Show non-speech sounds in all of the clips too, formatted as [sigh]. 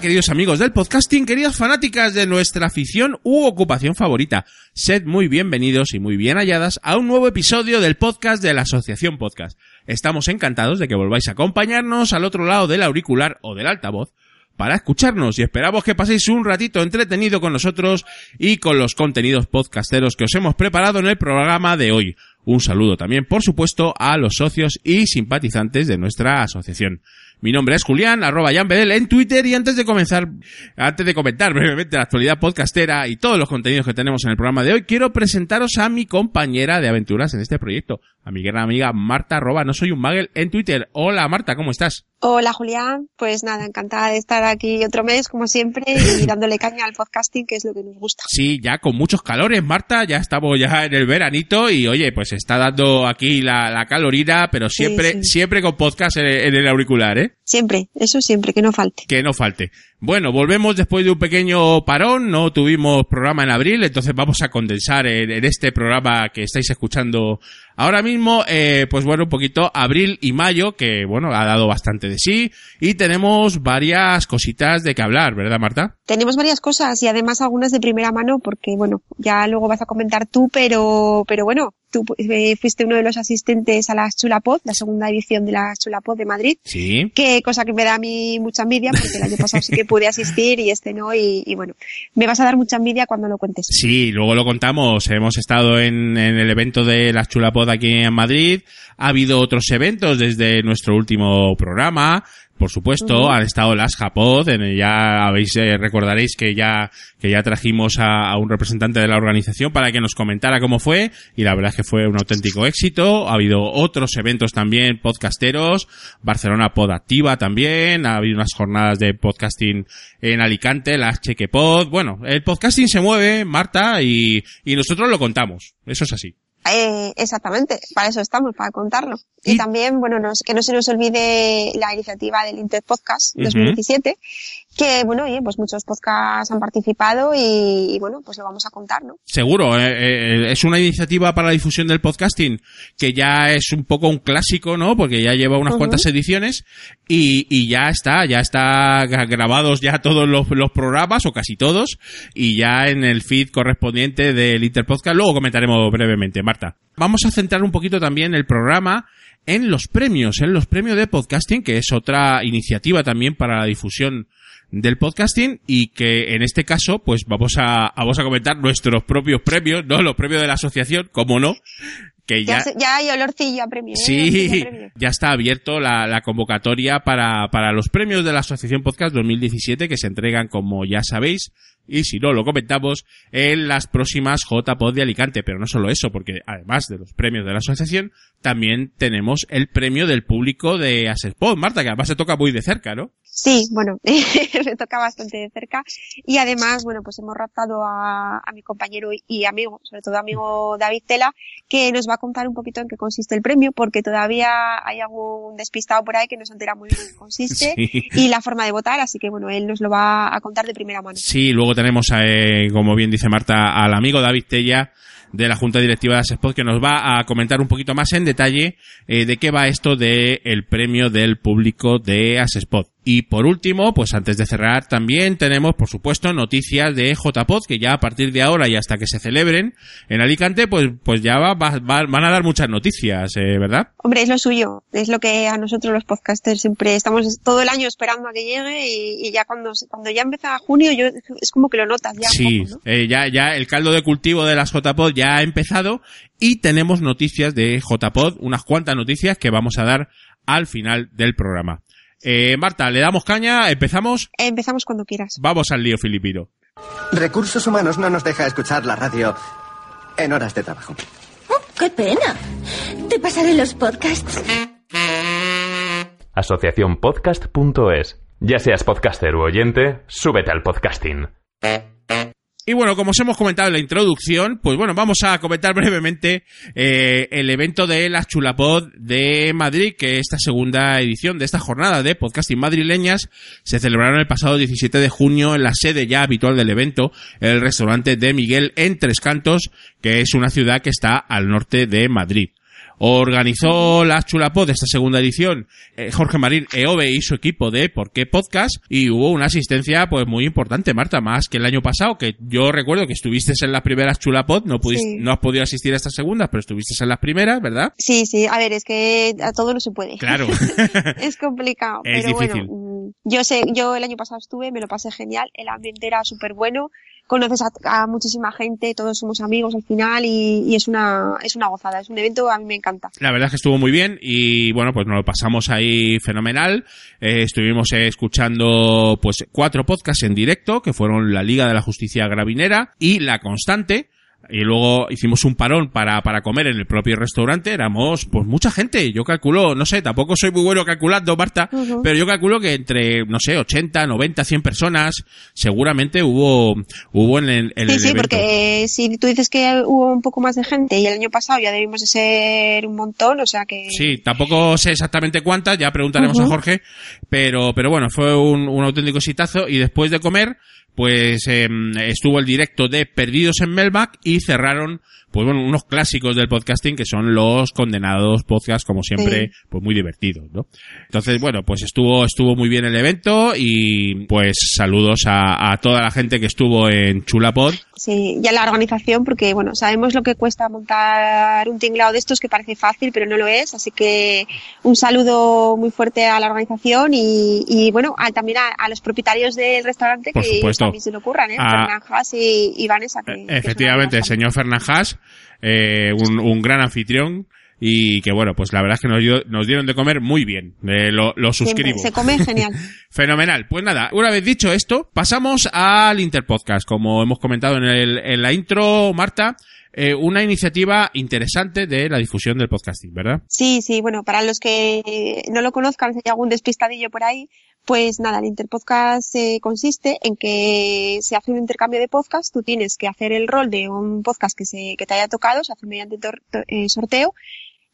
Queridos amigos del podcasting, queridas fanáticas de nuestra afición u ocupación favorita. Sed muy bienvenidos y muy bien halladas a un nuevo episodio del podcast de la Asociación Podcast. Estamos encantados de que volváis a acompañarnos al otro lado del auricular o del altavoz para escucharnos y esperamos que paséis un ratito entretenido con nosotros y con los contenidos podcasteros que os hemos preparado en el programa de hoy. Un saludo también, por supuesto, a los socios y simpatizantes de nuestra asociación. Mi nombre es Julián, arroba Bedel en Twitter y antes de comenzar, antes de comentar [laughs] brevemente la actualidad podcastera y todos los contenidos que tenemos en el programa de hoy, quiero presentaros a mi compañera de aventuras en este proyecto, a mi gran amiga Marta arroba no soy un magel en Twitter. Hola Marta, ¿cómo estás? Hola Julián, pues nada, encantada de estar aquí otro mes como siempre y [laughs] dándole caña al podcasting que es lo que nos gusta. Sí, ya con muchos calores Marta, ya estamos ya en el veranito y oye, pues está dando aquí la, la calorina, pero siempre, Sí, sí. siempre con podcast en, en el auricular, ¿eh? Siempre, eso siempre, que no falte. Que no falte. Bueno, volvemos después de un pequeño parón, no tuvimos programa en abril, entonces vamos a condensar en, en este programa que estáis escuchando ahora mismo, eh, pues bueno, un poquito abril y mayo, que bueno, ha dado bastante de sí, y tenemos varias cositas de que hablar, ¿verdad Marta? Tenemos varias cosas y además algunas de primera mano porque bueno, ya luego vas a comentar tú, pero, pero bueno, tú eh, fuiste uno de los asistentes a la Chulapod, la segunda edición de la Chulapod de Madrid. Sí. Que cosa que me da a mí mucha envidia porque el año pasado sí que pude asistir y este no y, y bueno, me vas a dar mucha envidia cuando lo cuentes. Sí, luego lo contamos. Hemos estado en, en el evento de la Chulapod aquí en Madrid. Ha habido otros eventos desde nuestro último programa. Por supuesto, Ujú. han estado las Japod, en ya habéis, eh, recordaréis que ya, que ya trajimos a, a un representante de la organización para que nos comentara cómo fue, y la verdad es que fue un auténtico éxito. Ha habido otros eventos también podcasteros, Barcelona Pod Activa también, ha habido unas jornadas de podcasting en Alicante, las Chequepod. Bueno, el podcasting se mueve, Marta, y, y nosotros lo contamos. Eso es así. Eh, exactamente, para eso estamos, para contarlo. Y, Y- también, bueno, nos- que no se nos olvide la iniciativa del Interpodcast Ujú. 2017, que, bueno, oye, pues muchos podcasts han participado y, y, bueno, pues lo vamos a contar, ¿no? Seguro, eh, eh, es una iniciativa para la difusión del podcasting que ya es un poco un clásico, ¿no? Porque ya lleva unas cuantas ediciones y, y ya está, ya está gra- grabados ya todos los, los programas o casi todos y ya en el feed correspondiente del Interpodcast. Luego comentaremos brevemente, Marta. Vamos a centrar un poquito también el programa en los premios, en los premios de podcasting, que es otra iniciativa también para la difusión del podcasting y que en este caso pues vamos a, vamos a comentar nuestros propios premios, ¿no? Los premios de la asociación, como no, que Ya, ya... ya hay olorcillo a premio. ¿eh? Sí, a premio. ya está abierto la, la convocatoria para, para los premios de la Asociación Podcast 2017 que se entregan, como ya sabéis, y si no lo comentamos, en las próximas JPod de Alicante. Pero no solo eso, porque además de los premios de la asociación, también tenemos el premio del público de Asespod, Marta, que además se toca muy de cerca, ¿no? Sí, bueno, [laughs] me toca bastante de cerca. Y además, bueno, pues hemos raptado a, a mi compañero y amigo, sobre todo amigo David Tela, que nos va a contar un poquito en qué consiste el premio, porque todavía hay algún despistado por ahí que no se entera muy bien en qué consiste [laughs] Sí. y la forma de votar, así que bueno, él nos lo va a contar de primera mano. Sí, luego tenemos, eh, como bien dice Marta, al amigo David Tella de la Junta Directiva de Asespod que nos va a comentar un poquito más en detalle eh, de qué va esto del el premio del público de Asespod. Y por último, pues antes de cerrar, también tenemos, por supuesto, noticias de JPod, que ya a partir de ahora y hasta que se celebren en Alicante, pues, pues ya va- va- va- van a dar muchas noticias, eh, ¿verdad? Hombre, es lo suyo, es lo que a nosotros los podcasters siempre estamos todo el año esperando a que llegue y, y ya cuando, cuando ya empieza junio yo, es como que lo notas ya. Sí, poco, ¿no? eh, ya, ya el caldo de cultivo de las JPod ya ha empezado y tenemos noticias de JPod, unas cuantas noticias que vamos a dar al final del programa. Eh, Marta, le damos caña, empezamos, Empezamos cuando quieras. vamos al lío filipino. Recursos Humanos no nos deja escuchar la radio en horas de trabajo. Oh, ¡Qué pena! Te pasaré los podcasts. Asociaciónpodcast.es. Ya seas podcaster u oyente, súbete al podcasting. Y bueno, como os hemos comentado en la introducción, pues bueno, vamos a comentar [laughs] brevemente eh, el evento de la Chulapod de Madrid, que esta segunda edición de esta jornada de podcasting madrileñas se celebraron el pasado 17 de junio en la sede ya habitual del evento, el restaurante de Miguel en Tres Cantos, que es una ciudad que está al norte de Madrid. Organizó la Chulapod de esta segunda edición eh, Jorge Marín Eove y su equipo de Por qué Podcast y hubo una asistencia pues muy importante, Marta, más que el año pasado, que yo recuerdo que estuviste en las primeras Chulapod, no pudiste, Sí. no has podido asistir a estas segundas, pero estuviste en las primeras, ¿verdad? Sí, sí, a ver, es que a todo no se puede. Claro. [laughs] es complicado, [laughs] Es pero difícil. bueno, mm, yo sé, yo el año pasado estuve, me lo pasé genial, el ambiente era súper bueno, conoces a, a muchísima gente, todos somos amigos al final y, y es una, es una gozada, es un evento a mí me encanta. La verdad es que estuvo muy bien y bueno, pues nos lo pasamos ahí fenomenal. Eh, estuvimos escuchando pues cuatro podcasts en directo que fueron la Liga de la Justicia Gravinera y La Constante. Y luego hicimos un parón para, para comer en el propio restaurante. Éramos, pues, mucha gente. Yo calculo, no sé, tampoco soy muy bueno calculando, Marta, pero yo calculo que entre, no sé, 80, 90, 100 personas, seguramente hubo, hubo en el, en Sí, el sí, evento. porque eh, si tú dices que hubo un poco más de gente y el año pasado ya debimos de ser un montón, o sea que... Sí, tampoco sé exactamente cuántas, ya preguntaremos a Jorge, pero, pero bueno, fue un, un auténtico exitazo y después de comer, pues em, estuvo el directo de Perdidos en Melmac y cerraron, pues bueno, unos clásicos del podcasting que son los condenados podcast, como siempre, pues muy divertidos, ¿no? Entonces, bueno, pues estuvo, estuvo muy bien el evento y pues saludos a, a toda la gente que estuvo en Chulapod. Sí, y a la organización, porque bueno, sabemos lo que cuesta montar un tinglado de estos que parece fácil, pero no lo es, así que un saludo muy fuerte a la organización y, y bueno, a- también a, a los propietarios del restaurante Por que supuesto. también se lo ocurran, ¿eh? A- Fernán Haas y, y Vanessa. Que, que Efectivamente, el señor Fernández, eh, un, un gran anfitrión y que bueno, pues la verdad es que nos, nos dieron de comer muy bien. Eh, lo, lo Siempre, suscribo. Se come genial. [laughs] Fenomenal. Pues nada, una vez dicho esto, pasamos al Interpodcast. Como hemos comentado en, el, en la intro, Marta, eh, una iniciativa interesante de la difusión del podcasting, ¿verdad? Sí, sí, bueno, para los que no lo conozcan, si hay algún despistadillo por ahí, pues nada, el Interpodcast eh, consiste en que se hace un intercambio de podcast, tú tienes que hacer el rol de un podcast que, se, que te haya tocado, se hace mediante eh, sorteo,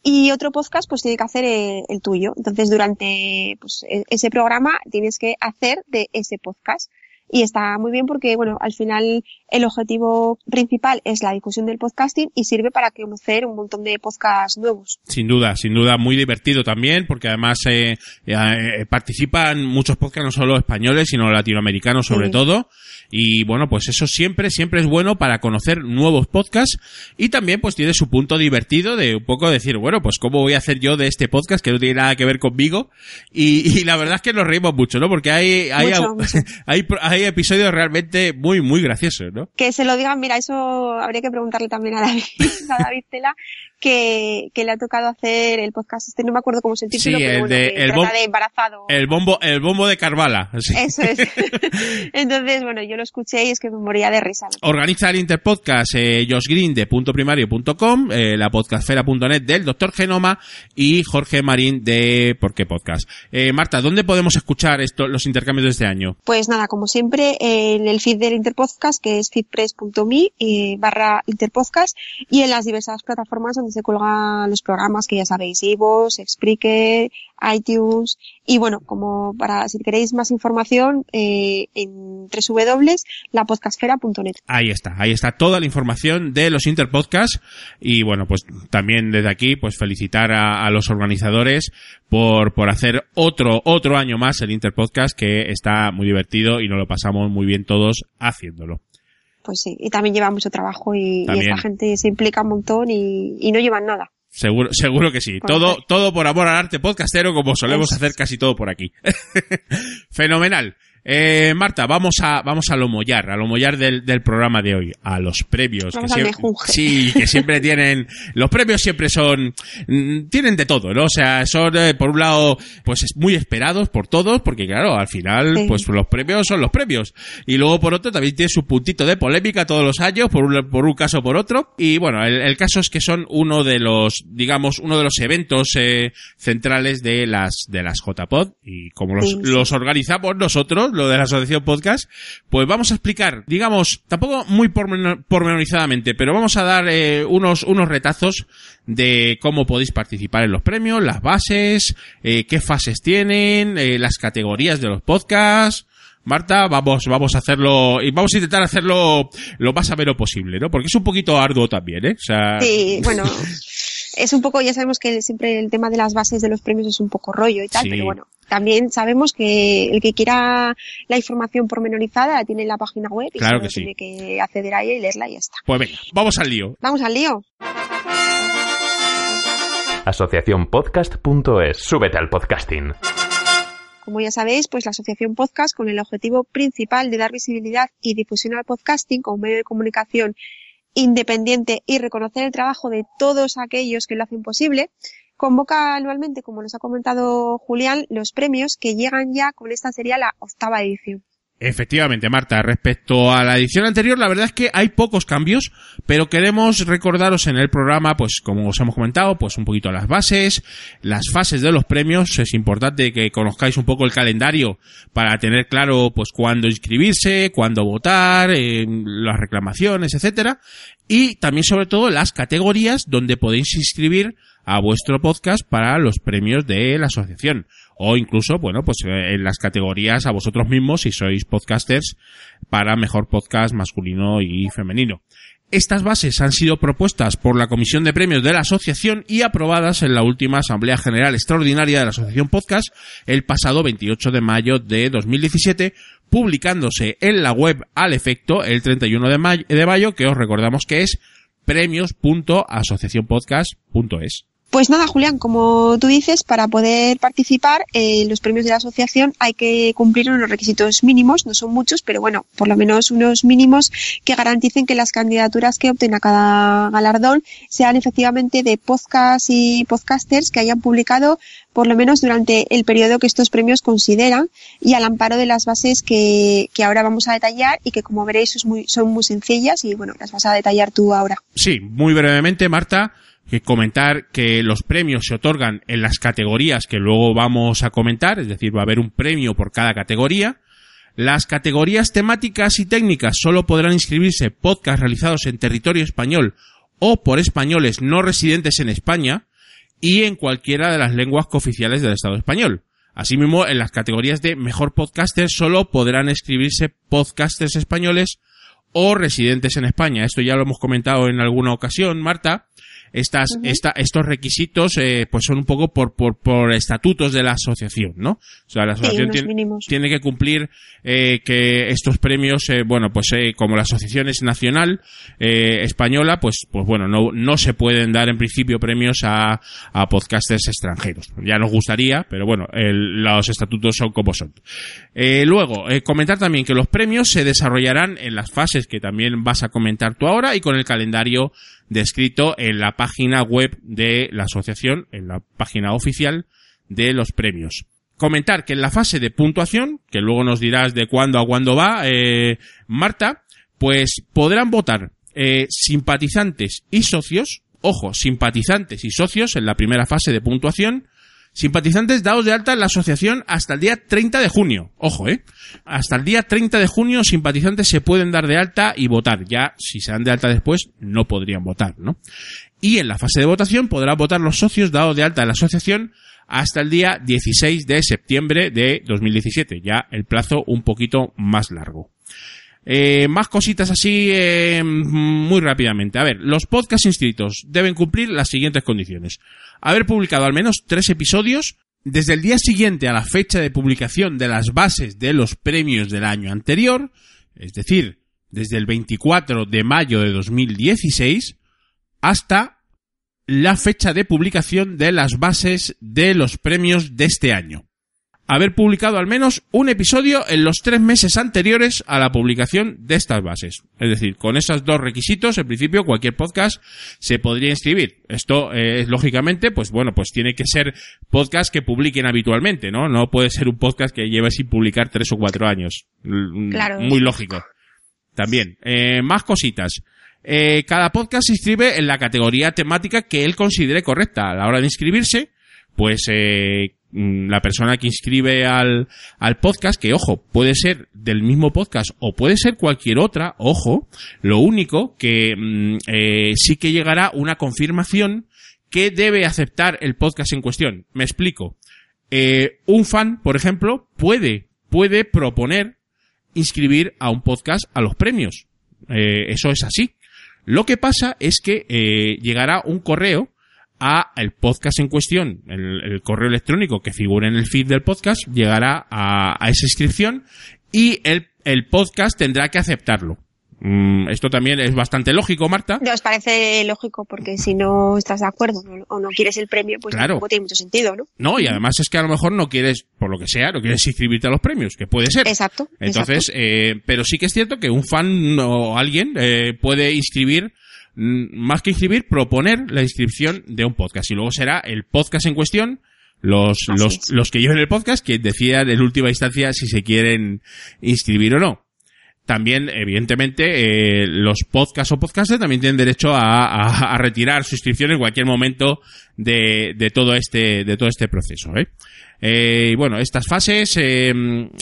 y otro podcast pues tiene que hacer eh, el tuyo. Entonces durante pues, e- ese programa tienes que hacer de ese podcast. Y está muy bien porque, bueno, al final el objetivo principal es la difusión del podcasting y sirve para conocer un montón de podcasts nuevos. Sin duda, sin duda, muy divertido también, porque además eh, eh, participan muchos podcasts, no solo españoles, sino latinoamericanos sobre Sí. todo. Y bueno, pues eso siempre, siempre es bueno para conocer nuevos podcasts y también pues tiene su punto divertido de un poco decir, bueno, pues cómo voy a hacer yo de este podcast que no tiene nada que ver conmigo. Y, y la verdad es que nos reímos mucho, ¿no? Porque hay, hay, Mucho, mucho. [laughs] hay, hay episodios realmente muy, muy graciosos, ¿no? que se lo digan, mira, eso habría que preguntarle también a David, [laughs] a David Tela, que, que le ha tocado hacer el podcast este, no me acuerdo cómo es el título, Sí, pero el bueno, de- que el trata de embarazado. El bombo, el bombo de Carvala. sí. Eso es. [laughs] Entonces, bueno, yo lo escuché y es que me moría de risa. Organiza el Interpodcast eh, Josh Green de eh, la podcastfera.net del Doctor Genoma y Jorge Marín de Por qué Podcast. Eh, Marta, ¿dónde podemos escuchar esto, los intercambios de este año? Pues nada, como siempre, en el feed del Interpodcast, que es feedpress.me eh, barra Interpodcast, y en las diversas plataformas donde se colgan los programas que ya sabéis, iVoox, Spreaker, iTunes, y bueno, como para, si queréis más información, eh, en www.lapodcastfera.net. Ahí está, ahí está toda la información de los Interpodcasts y bueno, pues también desde aquí pues felicitar a, a los organizadores por, por hacer otro, otro año más el Interpodcast que está muy divertido y nos lo pasamos muy bien todos haciéndolo. Pues sí, y también lleva mucho trabajo y, y esta gente se implica un montón y, y no llevan nada. Seguro, seguro que sí. Por Todo, hacer. todo por amor al arte podcastero, como solemos hacer casi todo por aquí. [laughs] Fenomenal. Eh, Marta, vamos a, vamos a lo mollar, a lo mollar del, del programa de hoy, a los premios. Vamos que al sí, que siempre [laughs] tienen, los premios siempre son, mm, tienen de todo, ¿no? O sea, son, eh, por un lado, pues es muy esperados por todos, porque claro, al final, Sí. pues los premios son los premios. Y luego, por otro, también tiene su puntito de polémica todos los años, por un, por un caso o por otro. Y bueno, el, el caso es que son uno de los, digamos, uno de los eventos eh, centrales de las, de las JPod. Y como los, Sí, sí. los organizamos nosotros, lo de la Asociación Podcast, pues vamos a explicar, digamos, tampoco muy pormenor- pormenorizadamente, pero vamos a dar eh, unos, unos retazos de cómo podéis participar en los premios, las bases, eh, qué fases tienen, eh, las categorías de los podcasts. Marta, vamos, vamos a hacerlo, y vamos a intentar hacerlo lo más ameno posible, ¿no? Porque es un poquito arduo también, ¿eh? O sea, Sí, [laughs] bueno, es un poco, ya sabemos que siempre el tema de las bases de los premios es un poco rollo y tal, Sí. pero bueno, también sabemos que el que quiera la información pormenorizada la tiene en la página web y Claro solo que sí. tiene que acceder a ella y leerla y ya está. pues venga, vamos al lío. Vamos al lío. Asociacionpodcast.es. Súbete al podcasting. Como ya sabéis, pues la Asociación Podcast, con el objetivo principal de dar visibilidad y difusión al podcasting como medio de comunicación independiente y reconocer el trabajo de todos aquellos que lo hacen posible, convoca anualmente, como nos ha comentado Julián, los premios que llegan ya con esta sería la octava edición. Efectivamente, Marta, respecto a la edición anterior, la verdad es que hay pocos cambios, pero queremos recordaros en el programa, pues como os hemos comentado, pues un poquito las bases, las fases de los premios, es importante que conozcáis un poco el calendario para tener claro pues cuándo inscribirse, cuándo votar, eh, las reclamaciones, etcétera, y también sobre todo las categorías donde podéis inscribir a vuestro podcast para los premios de la asociación o incluso, bueno, pues eh, en las categorías a vosotros mismos si sois podcasters para mejor podcast masculino y femenino. Estas bases han sido propuestas por la Comisión de Premios de la Asociación y aprobadas en la última Asamblea General Extraordinaria de la Asociación Podcast el pasado 28 de mayo de 2017, publicándose en la web al efecto el 31 de mayo, de mayo que os recordamos que es premios.asociacionpodcast.es. Pues nada, Julián, como tú dices, para poder participar en los premios de la asociación hay que cumplir unos requisitos mínimos, no son muchos, pero bueno, por lo menos unos mínimos que garanticen que las candidaturas que opten a cada galardón sean efectivamente de podcast y podcasters que hayan publicado por lo menos durante el periodo que estos premios consideran y al amparo de las bases que, que ahora vamos a detallar y que como veréis es muy- son muy sencillas y bueno, las vas a detallar tú ahora. Sí, muy brevemente, Marta, que comentar que los premios se otorgan en las categorías que luego vamos a comentar, es decir, va a haber un premio por cada categoría. Las categorías temáticas y técnicas solo podrán inscribirse podcasts realizados en territorio español o por españoles no residentes en España y en cualquiera de las lenguas cooficiales del Estado español. Asimismo, en las categorías de mejor podcaster solo podrán escribirse podcasters españoles o residentes en España. Esto ya lo hemos comentado en alguna ocasión, Marta. Estas, esta- estos requisitos, eh, pues son un poco por, por, por estatutos de la asociación, ¿no? O sea, la asociación tiene, tiene que cumplir eh, que estos premios, eh, bueno, pues eh, como la asociación es nacional eh, española, pues, pues bueno, no, no se pueden dar en principio premios a, a podcasters extranjeros. Ya nos gustaría, pero bueno, el- los estatutos son como son. Eh, luego, eh, comentar también que los premios se desarrollarán en las fases que también vas a comentar tú ahora y con el calendario descrito en la página web de la asociación, en la página oficial de los premios. Comentar que en la fase de puntuación, que luego nos dirás de cuándo a cuándo va, eh, Marta, pues podrán votar eh, simpatizantes y socios, ojo, simpatizantes y socios en la primera fase de puntuación, Simpatizantes dados de alta en la asociación hasta el día 30 de junio. Ojo, eh. Hasta el día 30 de junio simpatizantes se pueden dar de alta y votar. Ya, si se dan de alta después, no podrían votar, ¿no? Y en la fase de votación podrán votar los socios dados de alta en la asociación hasta el día 16 de septiembre de 2017. Ya el plazo un poquito más largo. Eh, más cositas así eh, muy rápidamente. A ver, los podcasts inscritos deben cumplir las siguientes condiciones. Haber publicado al menos tres episodios desde el día siguiente a la fecha de publicación de las bases de los premios del año anterior, es decir, desde el 24 de mayo de 2016 hasta la fecha de publicación de las bases de los premios de este año. Haber publicado al menos un episodio en los tres meses anteriores a la publicación de estas bases. Es decir, con esos dos requisitos, en principio, cualquier podcast se podría inscribir. Esto es, lógicamente, pues bueno, pues tiene que ser podcast que publiquen habitualmente, ¿no? No puede ser un podcast que lleve sin publicar tres o cuatro años. Claro. Muy lógico. También. Eh, más cositas. Eh, cada podcast se inscribe en la categoría temática que él considere correcta. A la hora de inscribirse, pues eh, mm, la persona que inscribe al, al podcast, que ojo, puede ser del mismo podcast o puede ser cualquier otra, ojo, lo único que mm, eh, sí que llegará una confirmación que debe aceptar el podcast en cuestión. Me explico. Eh, un fan, por ejemplo, puede, puede proponer inscribir a un podcast a los premios. Eh, eso es así. Lo que pasa es que eh, llegará un correo a el podcast en cuestión, el, el, correo electrónico que figura en el feed del podcast, llegará a, a esa inscripción y el, el podcast tendrá que aceptarlo. Mm, esto también es bastante lógico, Marta. ¿Os parece lógico? Porque si no estás de acuerdo o no quieres el premio, pues Claro. tampoco tiene mucho sentido, ¿no? No, y además es que a lo mejor no quieres, por lo que sea, no quieres inscribirte a los premios, que puede ser. Exacto. Entonces, exacto. eh, pero sí que es cierto que un fan o alguien eh, puede inscribir, más que inscribir, proponer la inscripción de un podcast. Y luego será el podcast en cuestión, los, los, los que lleven el podcast, quien decidan en última instancia si se quieren inscribir o no. También, evidentemente, eh, los podcasts o podcasters también tienen derecho a, a- a retirar su inscripción en cualquier momento de, de todo este, de todo este proceso, ¿eh? Eh, y bueno, estas fases, eh,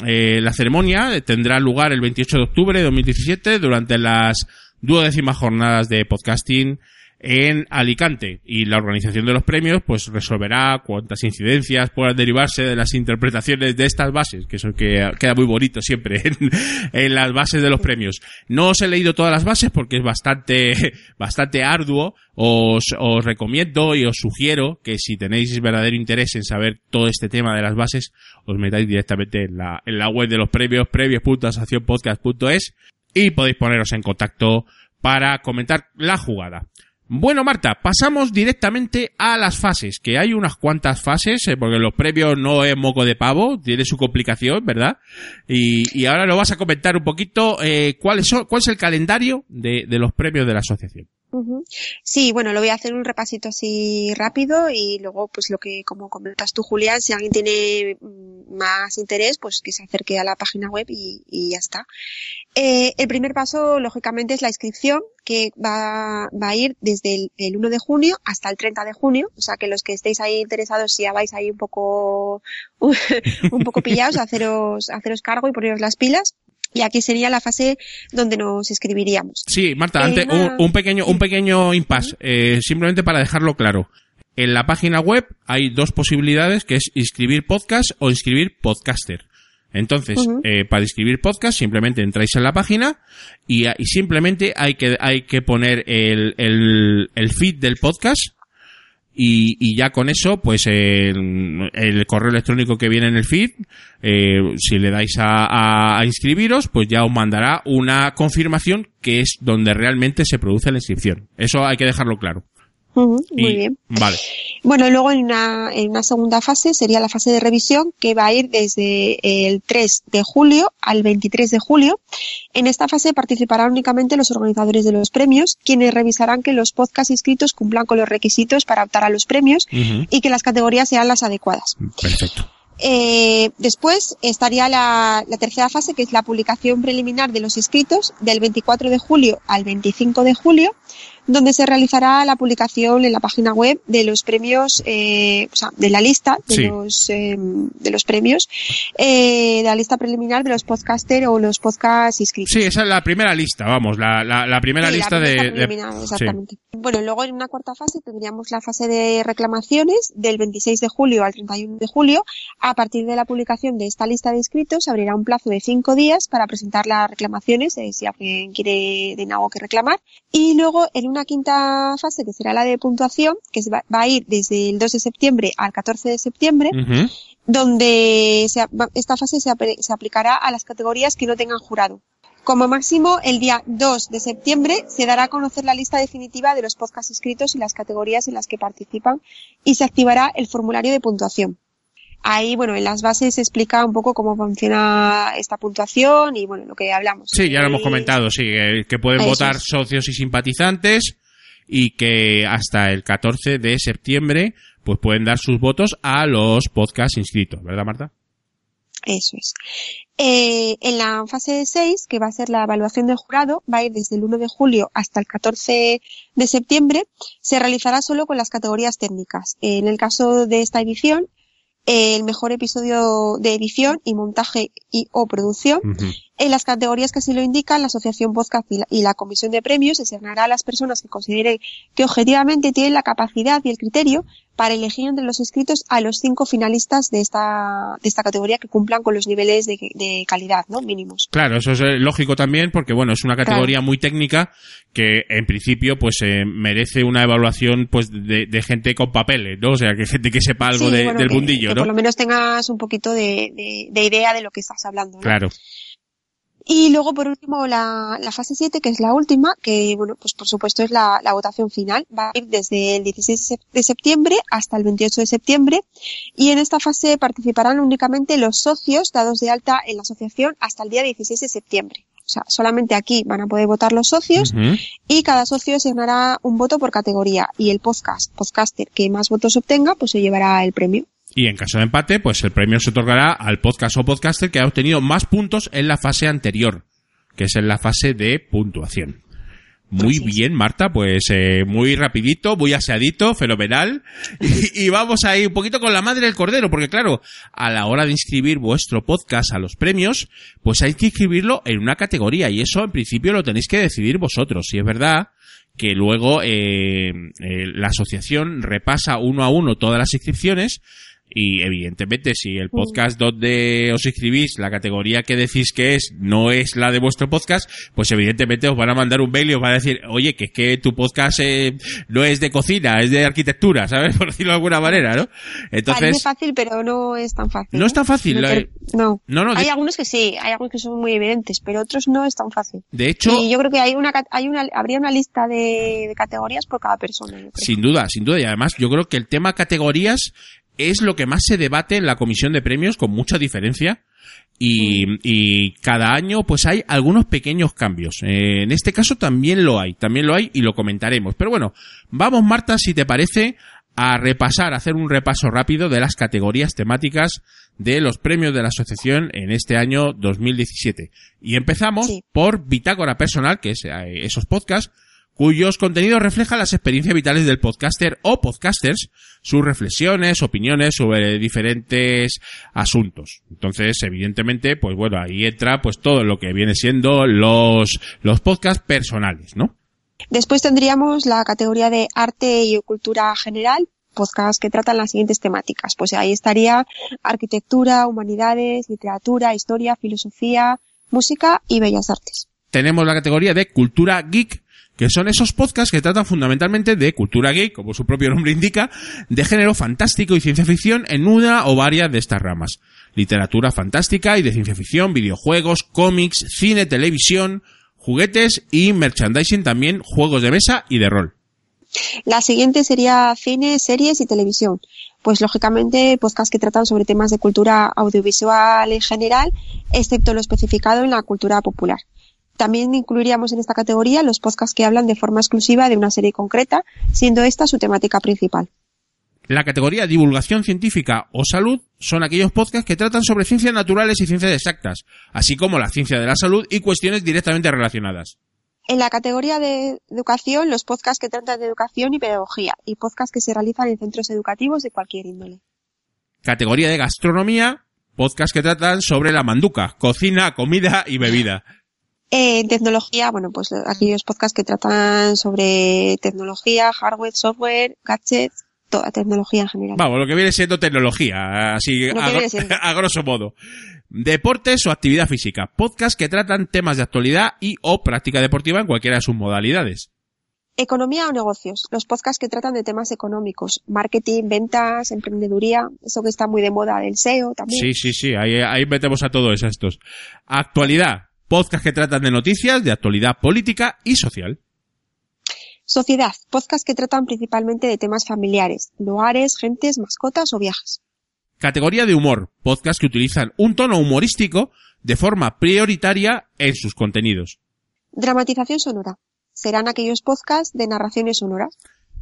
eh, la ceremonia tendrá lugar el 28 de octubre de 2017 durante las duodécimas jornadas de podcasting en Alicante y la organización de los premios pues resolverá cuántas incidencias puedan derivarse de las interpretaciones de estas bases, que eso que queda muy bonito siempre [laughs] en, las bases de los premios. No os he leído todas las bases porque es bastante, [laughs] bastante arduo. Os, os recomiendo y os sugiero que si tenéis verdadero interés en saber todo este tema de las bases, os metáis directamente en la, en la web de los premios, premios.asociacionpodcast.es y podéis poneros en contacto para comentar la jugada. Bueno, Marta, pasamos directamente a las fases, que hay unas cuantas fases, eh, porque los premios no es moco de pavo, tiene su complicación, ¿verdad? Y, y ahora nos vas a comentar un poquito eh, cuáles son, cuál es el calendario de, de los premios de la asociación. Sí, bueno, lo voy a hacer un repasito así rápido y luego, pues lo que, como comentas tú, Julián, si alguien tiene mm, más interés, pues que se acerque a la página web y, y ya está. Eh, el primer paso, lógicamente, es la inscripción, que va, va a ir desde el, el 1 de junio hasta el 30 de junio. O sea, que los que estéis ahí interesados, si ya vais ahí un poco, [laughs] un poco pillados, haceros, haceros cargo y poneros las pilas. Y aquí sería la fase donde nos inscribiríamos. Sí, Marta, Eh, antes, un, un pequeño, un pequeño impasse, eh, simplemente para dejarlo claro. En la página web hay dos posibilidades, que es inscribir podcast o inscribir podcaster. Entonces, eh, para inscribir podcast, simplemente entráis en la página y, y simplemente hay que, hay que poner el, el, el feed del podcast y, y ya con eso, pues el, correo electrónico que viene en el feed, eh, si le dais a- a inscribiros, pues ya os mandará una confirmación que es donde realmente se produce la inscripción. Eso hay que dejarlo claro. Ujú, muy Y- bien. Vale. Bueno, luego en una, en una segunda fase sería la fase de revisión que va a ir desde el 3 de julio al 23 de julio. En esta fase participarán únicamente los organizadores de los premios, quienes revisarán que los podcasts inscritos cumplan con los requisitos para optar a los premios y que las categorías sean las adecuadas. Perfecto. Eh, después estaría la, la tercera fase, que es la publicación preliminar de los inscritos del 24 de julio al 25 de julio, donde se realizará la publicación en la página web de los premios, eh, o sea, de la lista de Sí. los eh, de los premios, eh, de la lista preliminar de los podcaster o los podcasts inscritos. Sí, esa es la primera lista, vamos, la, la, la primera Sí, la lista primera de, de- sí. exactamente. Bueno, luego en una cuarta fase tendríamos la fase de reclamaciones del 26 de julio al 31 de julio. A partir de la publicación de esta lista de inscritos, abrirá un plazo de cinco días para presentar las reclamaciones, eh, si alguien quiere de algo que reclamar. Y luego en una quinta fase, que será la de puntuación, que se va, a ir desde el 2 de septiembre al 14 de septiembre, donde se, esta fase se, se aplicará a las categorías que no tengan jurado. Como máximo, el día 2 de septiembre se dará a conocer la lista definitiva de los podcasts inscritos y las categorías en las que participan y se activará el formulario de puntuación. Ahí, bueno, en las bases se explica un poco cómo funciona esta puntuación y, bueno, lo que hablamos. Sí, ya lo hemos comentado, sí, que, pueden Eso votar es. socios y simpatizantes y que hasta el 14 de septiembre pues pueden dar sus votos a los podcasts inscritos, ¿verdad, Marta? Eso es. Eh, en la fase 6, que va a ser la evaluación del jurado, va a ir desde el 1 de julio hasta el 14 de septiembre, se realizará solo con las categorías técnicas. En el caso de esta edición, el mejor episodio de edición y montaje y o producción. En las categorías que así lo indican, la Asociación Podcast y la, y la Comisión de Premios se asignará a las personas que consideren que objetivamente tienen la capacidad y el criterio para elegir entre los inscritos a los cinco finalistas de esta, de esta categoría que cumplan con los niveles de, de calidad, ¿no? Mínimos. Claro, eso es eh, lógico también porque, bueno, es una categoría muy técnica que, en principio, pues eh, merece una evaluación pues de, de gente con papeles, ¿no? O sea, que gente que sepa algo Sí, de- bueno, del que- mundillo, que ¿no? por lo menos tengas un poquito de, de- de idea de lo que estás hablando, ¿no? Claro. Y luego, por último, la, la fase 7, que es la última, que, bueno, pues por supuesto es la, la votación final. Va a ir desde el 16 de sep- de septiembre hasta el 28 de septiembre. Y en esta fase participarán únicamente los socios dados de alta en la asociación hasta el día 16 de septiembre. O sea, solamente aquí van a poder votar los socios y cada socio asignará un voto por categoría. Y el podcast, podcaster que más votos obtenga, pues se llevará el premio. Y en caso de empate, pues el premio se otorgará al podcast o podcaster que ha obtenido más puntos en la fase anterior, que es en la fase de puntuación. Muy bien, Marta, pues eh, muy rapidito, muy aseadito, fenomenal. [laughs] Y, y vamos a ir un poquito con la madre del cordero, porque claro, a la hora de inscribir vuestro podcast a los premios, pues hay que inscribirlo en una categoría y eso en principio lo tenéis que decidir vosotros. Si es verdad que luego eh, eh, la asociación repasa uno a uno todas las inscripciones y evidentemente si el podcast donde os inscribís, la categoría que decís que es, no es la de vuestro podcast, pues evidentemente os van a mandar un mail y os van a decir, oye, que es que tu podcast eh, no es de cocina, es de arquitectura, ¿sabes? [laughs] Por decirlo de alguna manera, ¿no? Entonces, fácil, pero no es tan fácil. no es tan fácil. Eh, No. No, no, de, Hay algunos que sí, hay algunos que son muy evidentes, pero otros no es tan fácil. de hecho, Y yo creo que hay una, hay una, habría una lista de, de categorías por cada persona. Sin duda, sin duda. Y además yo creo que el tema categorías es lo que más se debate en la comisión de premios con mucha diferencia. Y, y cada año pues hay algunos pequeños cambios. Eh, en este caso también lo hay, también lo hay y lo comentaremos. Pero bueno, vamos Marta, si te parece, a repasar, a hacer un repaso rápido de las categorías temáticas de los premios de la asociación en este año 2017. Y empezamos Sí. por Bitácora Personal, que es eh, esos podcasts cuyos contenidos reflejan las experiencias vitales del podcaster o podcasters, sus reflexiones, opiniones sobre diferentes asuntos. Entonces, evidentemente, pues bueno, ahí entra pues todo lo que viene siendo los, los podcasts personales, ¿no? Después tendríamos la categoría de arte y cultura general, podcasts que tratan las siguientes temáticas. Pues ahí estaría arquitectura, humanidades, literatura, historia, filosofía, música y bellas artes. Tenemos la categoría de cultura geek, que son esos podcasts que tratan fundamentalmente de cultura geek, como su propio nombre indica, de género fantástico y ciencia ficción en una o varias de estas ramas. Literatura fantástica y de ciencia ficción, videojuegos, cómics, cine, televisión, juguetes y merchandising también, juegos de mesa y de rol. La siguiente sería cine, series y televisión. Pues lógicamente podcasts que tratan sobre temas de cultura audiovisual en general, excepto lo especificado en la cultura popular. También incluiríamos en esta categoría los podcasts que hablan de forma exclusiva de una serie concreta, siendo esta su temática principal. La categoría divulgación científica o salud son aquellos podcasts que tratan sobre ciencias naturales y ciencias exactas, así como la ciencia de la salud y cuestiones directamente relacionadas. En la categoría de educación, los podcasts que tratan de educación y pedagogía, y podcasts que se realizan en centros educativos de cualquier índole. Categoría de gastronomía, podcasts que tratan sobre la manduca, cocina, comida y bebida. En tecnología, bueno, pues aquellos podcasts que tratan sobre tecnología, hardware, software, gadgets, toda tecnología en general. Vamos, lo que viene siendo tecnología, así a, [laughs] a grosso modo. Deportes o actividad física, podcasts que tratan temas de actualidad y o práctica deportiva en cualquiera de sus modalidades. Economía o negocios, los podcasts que tratan de temas económicos, marketing, ventas, emprendeduría, eso que está muy de moda del SEO también. Sí, sí, sí, ahí, ahí metemos a todos estos. Actualidad, podcasts que tratan de noticias, de actualidad política y social. Sociedad, podcasts que tratan principalmente de temas familiares, lugares, gentes, mascotas o viajes. Categoría de humor, podcast que utilizan un tono humorístico de forma prioritaria en sus contenidos. Dramatización sonora. Serán aquellos podcasts de narraciones sonoras.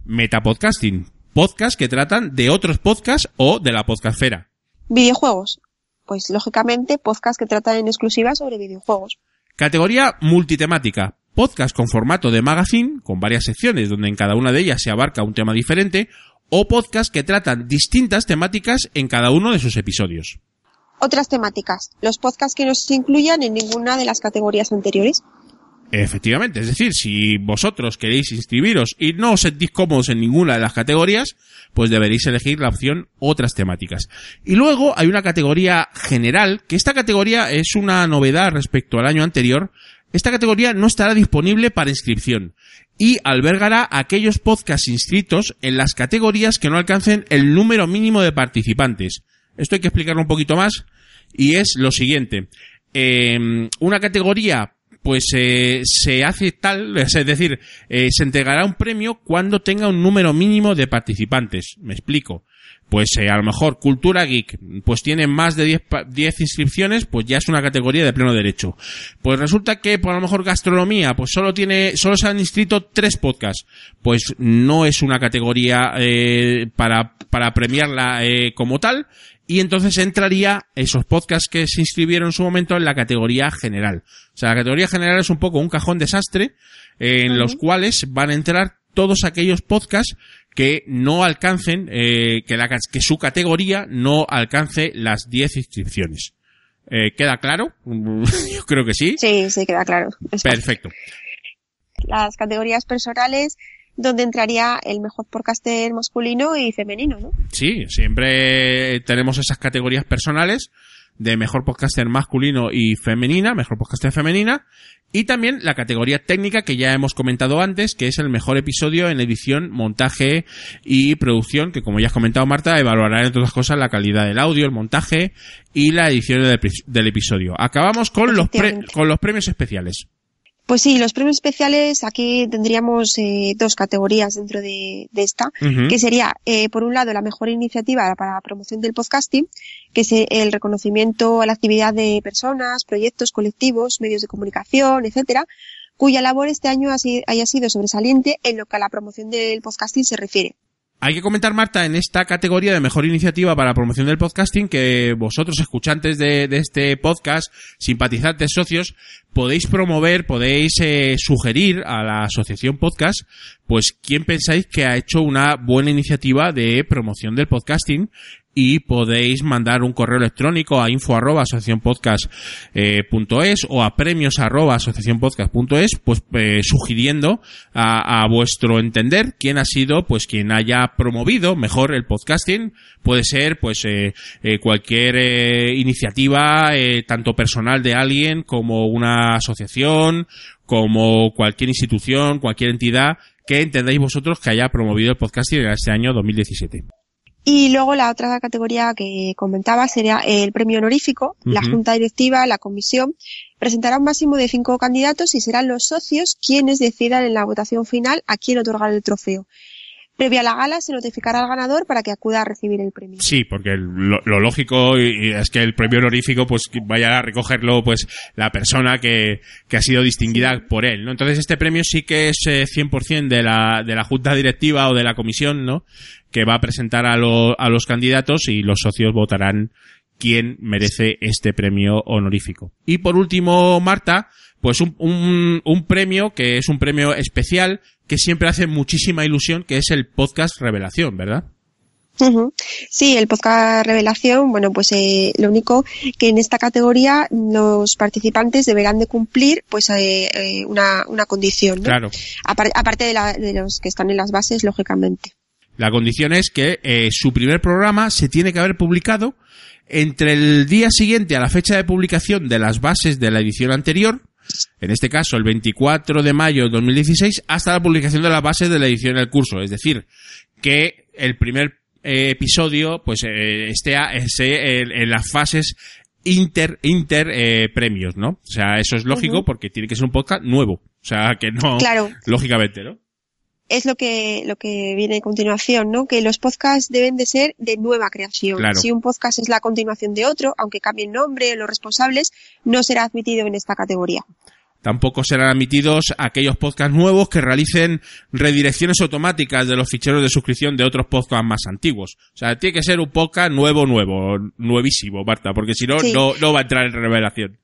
Metapodcasting, podcasts que tratan de otros podcasts o de la podcastfera. Videojuegos. Pues lógicamente podcasts que tratan en exclusiva sobre videojuegos. Categoría multitemática, podcast con formato de magazine, con varias secciones donde en cada una de ellas se abarca un tema diferente, o podcast que tratan distintas temáticas en cada uno de sus episodios. Otras temáticas. Los podcasts que no se incluyan en ninguna de las categorías anteriores. Efectivamente, es decir, si vosotros queréis inscribiros y no os sentís cómodos en ninguna de las categorías, pues deberéis elegir la opción otras temáticas. Y luego hay una categoría general, que esta categoría es una novedad respecto al año anterior. Esta categoría no estará disponible para inscripción y albergará aquellos podcasts inscritos en las categorías que no alcancen el número mínimo de participantes. Esto hay que explicarlo un poquito más y es lo siguiente. Eh, una categoría pues eh, se hace tal, [laughs] es decir, eh, se entregará un premio cuando tenga un número mínimo de participantes. Me explico. Pues eh, a lo mejor Cultura Geek, pues tiene más de 10, pa- 10 inscripciones, pues ya es una categoría de pleno derecho. Pues resulta que por a lo mejor Gastronomía, pues solo tiene, solo se han inscrito tres podcasts. Pues no es una categoría para, para premiarla eh, como tal, y entonces entraría esos podcasts que se inscribieron en su momento en la categoría general. O sea, la categoría general es un poco un cajón desastre eh, en los cuales van a entrar todos aquellos podcasts que no alcancen, eh, que, la, que su categoría no alcance las 10 inscripciones. Eh, ¿Queda claro? [laughs] Yo creo que sí. Sí, sí, queda claro. Perfecto. Las categorías personales donde entraría el mejor podcaster masculino y femenino, ¿no? Sí, siempre tenemos esas categorías personales de mejor podcaster masculino y femenina, mejor podcaster femenina, y también la categoría técnica que ya hemos comentado antes, que es el mejor episodio en edición, montaje y producción, que como ya has comentado Marta, evaluará entre otras cosas la calidad del audio, el montaje y la edición del, epi- del episodio. Acabamos con los, pre- con los premios especiales. Pues sí, los premios especiales, aquí tendríamos eh, dos categorías dentro de, de esta, que sería, eh, por un lado, la mejor iniciativa para la promoción del podcasting, que es el reconocimiento a la actividad de personas, proyectos, colectivos, medios de comunicación, etcétera, cuya labor este año haya sido sobresaliente en lo que a la promoción del podcasting se refiere. Hay que comentar, Marta, en esta categoría de mejor iniciativa para la promoción del podcasting, que vosotros, escuchantes de, este podcast, simpatizantes, socios, podéis promover, podéis eh, sugerir a la asociación podcast, pues quién pensáis que ha hecho una buena iniciativa de promoción del podcasting y podéis mandar un correo electrónico a info arroba eh, es, o a premios arroba asociacionpodcast.es, pues eh, sugiriendo a, vuestro entender quién ha sido pues quien haya promovido mejor el podcasting. Puede ser pues eh, cualquier iniciativa, tanto personal de alguien como una asociación, como cualquier institución, cualquier entidad que entendáis vosotros que haya promovido el podcasting en este año 2017. Y luego la otra categoría que comentaba sería el premio honorífico. La. Junta Directiva, la Comisión, presentará un máximo de cinco candidatos y serán los socios quienes decidan en la votación final a quién otorgar el trofeo. Previa a la gala se notificará al ganador para que acuda a recibir el premio. Sí, porque lo, lo lógico es que el premio honorífico pues vaya a recogerlo pues la persona que, que ha sido distinguida por él, ¿no? Entonces este premio sí que es eh, 100% de la, de la junta directiva o de la comisión, ¿no? Que va a presentar a, lo- a los candidatos y los socios votarán quién merece este premio honorífico. Y por último, Marta, pues un, un, un premio que es un premio especial que siempre hace muchísima ilusión, que es el podcast Revelación, ¿verdad? Sí, el podcast Revelación, bueno, pues eh, lo único que en esta categoría los participantes deberán de cumplir pues eh, eh, una, una condición, ¿no? Claro. Apar- aparte de, la- de los que están en las bases, lógicamente. La condición es que eh, su primer programa se tiene que haber publicado entre el día siguiente a la fecha de publicación de las bases de la edición anterior, en este caso el 24 de mayo de 2016, hasta la publicación de las bases de la edición del curso. Es decir, que el primer eh, episodio pues eh, esté, en, en las fases inter inter eh, premios, ¿no? O sea, eso es lógico porque tiene que ser un podcast nuevo. O sea, que no Claro. lógicamente, ¿no? Es lo que, lo que viene a continuación, ¿no? Que los podcasts deben de ser de nueva creación. Claro. Si un podcast es la continuación de otro, aunque cambie el nombre o los responsables, no será admitido en esta categoría. Tampoco serán admitidos aquellos podcasts nuevos que realicen redirecciones automáticas de los ficheros de suscripción de otros podcasts más antiguos. O sea, tiene que ser un podcast nuevo, nuevo, nuevísimo, Marta, porque si no, Sí. no, no va a entrar en revelación.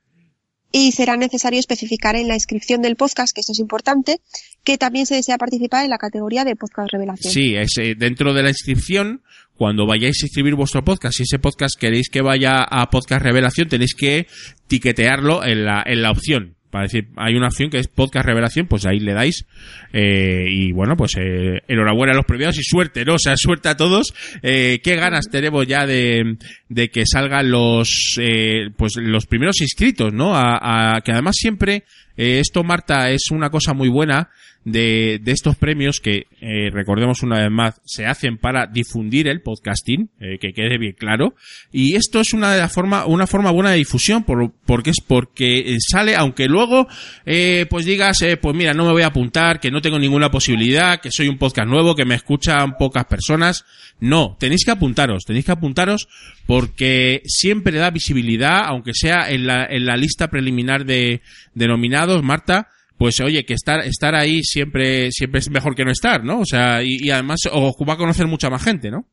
Y será necesario especificar en la inscripción del podcast, que esto es importante, que también se desea participar en la categoría de podcast revelación. Sí, es eh, dentro de la inscripción, cuando vayáis a inscribir vuestro podcast, si ese podcast queréis que vaya a podcast revelación, tenéis que tiquetearlo en la, en la opción. Para decir, hay una opción que es podcast revelación, pues ahí le dais. eh, y bueno, pues eh, enhorabuena a los premiados y suerte, ¿no? O sea, suerte a todos. Eh, qué ganas tenemos ya de, de que salgan los, eh, pues los primeros inscritos, ¿no? A, a- que además siempre, eh, esto Marta es una cosa muy buena de, de estos premios que, eh, recordemos una vez más, se hacen para difundir el podcasting, eh, que quede bien claro. Y esto es una de la forma, una forma buena de difusión, por, porque es porque sale, aunque luego, pues digas, pues mira, no me voy a apuntar, que no tengo ninguna posibilidad, que soy un podcast nuevo, que me escuchan pocas personas. No, tenéis que apuntaros, tenéis que apuntaros porque siempre da visibilidad, aunque sea en la, en la lista preliminar de, de Marta, pues oye, que estar, estar ahí siempre, siempre es mejor que no estar, ¿no? O sea, y, y además os va a conocer mucha más gente, ¿no?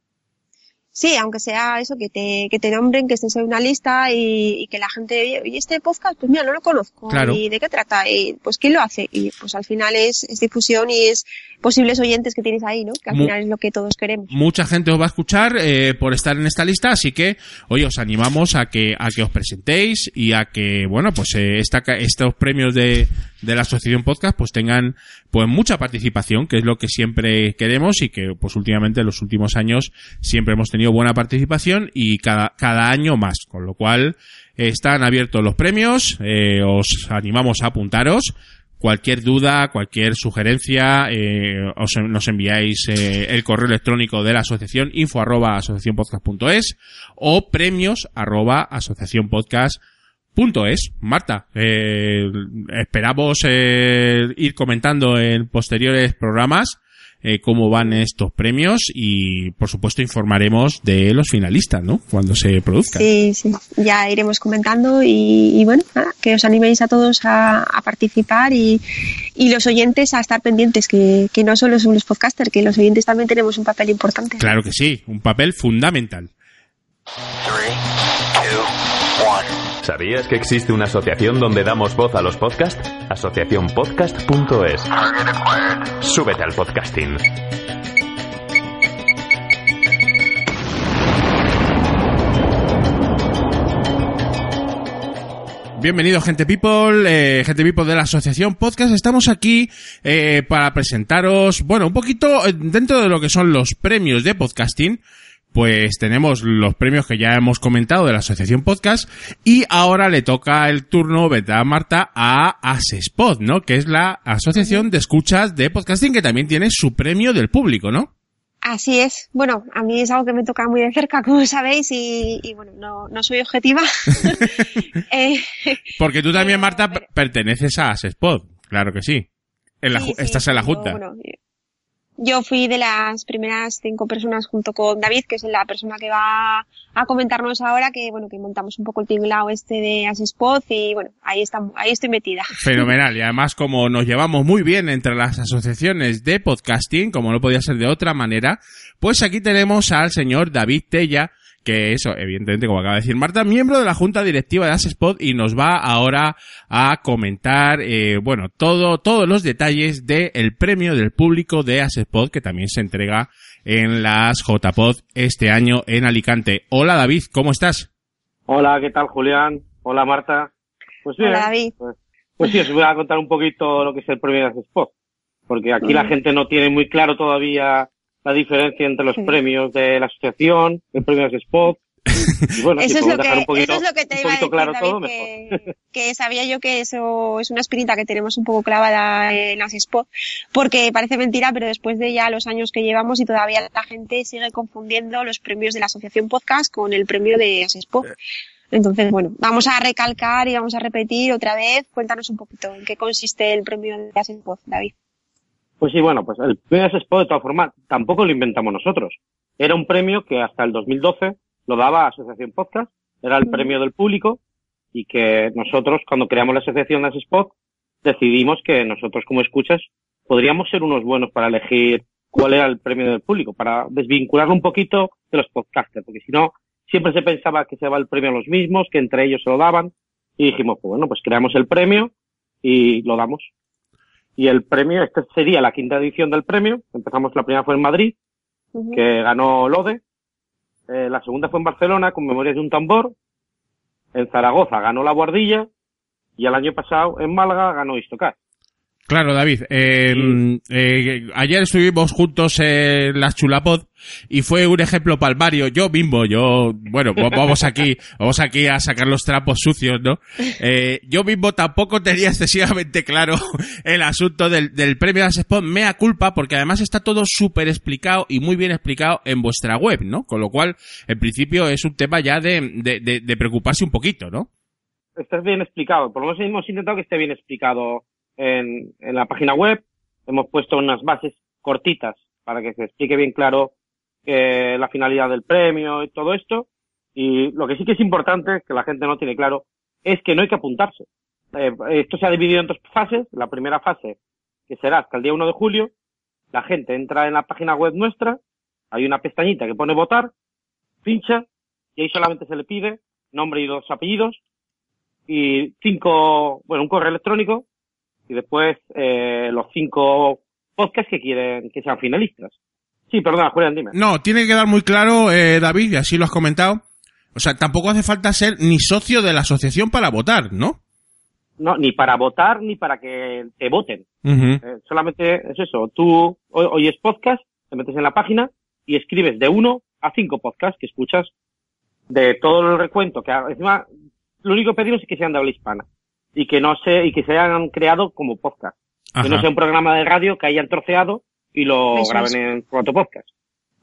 Sí, aunque sea eso, que te, que te nombren, que estés en una lista y, y que la gente, y este podcast, pues mira, no lo conozco. Claro. ¿Y de qué trata? Y pues quién lo hace. Y pues al final es, es difusión y es posibles oyentes que tienes ahí, ¿no? Que al Mu- final es lo que todos queremos. mucha gente os va a escuchar eh, por estar en esta lista, así que, oye, os animamos a que, a que os presentéis y a que, bueno, pues eh, esta, estos premios de, de la Asociación Podcast pues tengan pues mucha participación, que es lo que siempre queremos y que pues últimamente en los últimos años siempre hemos tenido buena participación y cada, cada año más, con lo cual están abiertos los premios, eh, os animamos a apuntaros. Cualquier duda, cualquier sugerencia, eh, os, nos enviáis eh, el correo electrónico de la asociación info arroba asociacionpodcast.es o premios arroba asociacionpodcast.es. Marta, eh, esperamos eh, ir comentando en posteriores programas eh, cómo van estos premios y por supuesto informaremos de los finalistas, ¿no? Cuando se produzcan. Sí, sí. Ya iremos comentando y, y bueno, nada, que os animéis a todos a, a participar y, y los oyentes a estar pendientes, que, que no solo son los podcasters, que los oyentes también tenemos un papel importante. Claro que sí, un papel fundamental. ¿Sabías que existe una asociación donde damos voz a los podcasts? Asociacionpodcast.es. Súbete al podcasting. Bienvenido, gente people, eh, gente people de la Asociación Podcast. Estamos aquí eh, para presentaros, bueno, un poquito eh, dentro de lo que son los premios de podcasting. Pues tenemos los premios que ya hemos comentado de la Asociación Podcast y ahora le toca el turno, ¿verdad, Marta? A Asespod, ¿no? Que es la Asociación de Escuchas de Podcasting que también tiene su premio del público, ¿no? Así es. Bueno, a mí es algo que me toca muy de cerca, [laughs] como sabéis, y, y bueno, no, no soy objetiva. [laughs] [laughs] Eh, Porque tú también, Pero, Marta, pero- perteneces a Asespod, claro que sí. En la sí, ju- sí, estás en la yo, Junta. bueno, yo fui de las primeras cinco personas junto con David, que es la persona que va a comentarnos ahora, que bueno, que montamos un poco el tinglao este de Asespod y bueno, ahí estamos, ahí estoy metida. Fenomenal. Y además, como nos llevamos muy bien entre las asociaciones de podcasting, como no podía ser de otra manera, pues aquí tenemos al señor David Tella, que eso, evidentemente, como acaba de decir Marta, miembro de la junta directiva de Asespod y nos va ahora a comentar, eh, bueno, todo, todos los detalles del premio del público de Asespod, que también se entrega en las JPod este año en Alicante. Hola David, ¿cómo estás? Hola, ¿qué tal, Julián? Hola, Marta. Pues bien, Hola, David. Pues, pues sí, os voy a contar un poquito lo que es el premio de Spot. Porque aquí la gente no tiene muy claro todavía la diferencia entre los Sí. premios de la asociación, el premio de Spot. [laughs] Y bueno, si Eso es, lo que, poquito, eso es lo que te iba a decir, claro David, todo, mejor. que, que sabía yo que eso es una espinita que tenemos un poco clavada en las spot, porque parece mentira, pero después de ya los años que llevamos y todavía la gente sigue confundiendo los premios de la Asociación Podcast con el premio de Asespot. Entonces, bueno, vamos a recalcar y vamos a repetir otra vez. Cuéntanos un poquito en qué consiste el premio de Asespot, David. Pues sí, bueno, pues el premio Spot de todas formas tampoco lo inventamos nosotros. Era un premio que hasta el 2012 lo daba Asociación Podcast, era el premio del público y que nosotros cuando creamos la asociación de Spot decidimos que nosotros como escuchas podríamos ser unos buenos para elegir cuál era el premio del público, para desvincularlo un poquito de los podcasters, porque si no, siempre se pensaba que se daba el premio a los mismos, que entre ellos se lo daban, y dijimos, pues bueno, pues creamos el premio y lo damos. Y el premio, esta sería la quinta edición del premio. Empezamos, la primera fue en Madrid, que ganó Lode. Eh, la segunda fue en Barcelona, con Memorias de un Tambor. En Zaragoza ganó La Guardilla. Y el año pasado, en Málaga, ganó Istocar. Claro, David. Eh, eh, ayer estuvimos juntos en las Chulapod y fue un ejemplo palmario. Yo, Bimbo, yo, bueno, vamos aquí, [laughs] vamos aquí a sacar los trapos sucios, ¿no? Eh, yo Bimbo tampoco tenía excesivamente claro [laughs] el asunto del, del premio de Spot, mea culpa, porque además está todo súper explicado y muy bien explicado en vuestra web, ¿no? Con lo cual, en principio es un tema ya de, de, de, de preocuparse un poquito, ¿no? Está bien explicado. Por lo menos hemos intentado que esté bien explicado en, en la página web. Hemos puesto unas bases cortitas para que se explique bien claro eh, la finalidad del premio y todo esto. Y lo que sí que es importante, que la gente no tiene claro, es que no hay que apuntarse. Eh, esto se ha dividido en dos fases. La primera fase, que será hasta el día 1 de julio, la gente entra en la página web nuestra, hay una pestañita que pone votar, pincha, y ahí solamente se le pide nombre y dos apellidos, y cinco, bueno, un correo electrónico, y después eh, los cinco podcasts que quieren que sean finalistas. Sí, perdona, Julián, dime. No, tiene que quedar muy claro, eh, David, y así lo has comentado. O sea, tampoco hace falta ser ni socio de la asociación para votar, ¿no? No, ni para votar ni para que te voten. Eh, solamente es eso. Tú oyes podcast, te metes en la página y escribes de uno a cinco podcasts que escuchas de todo el recuento. Que encima, lo único que pedimos es que sean de habla hispana y que no se y que se hayan creado como podcast. Ajá. Que no sea un programa de radio que hayan troceado y lo Eso graben es. en formato podcast.